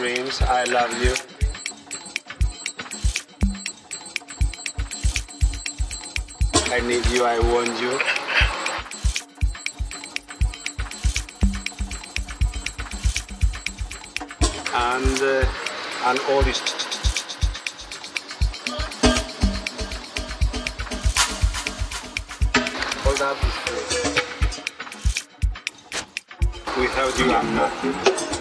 dreams, I love you. I need you, I want you. And, uh, and all this. Hold up this place. Without you, I'm nothing.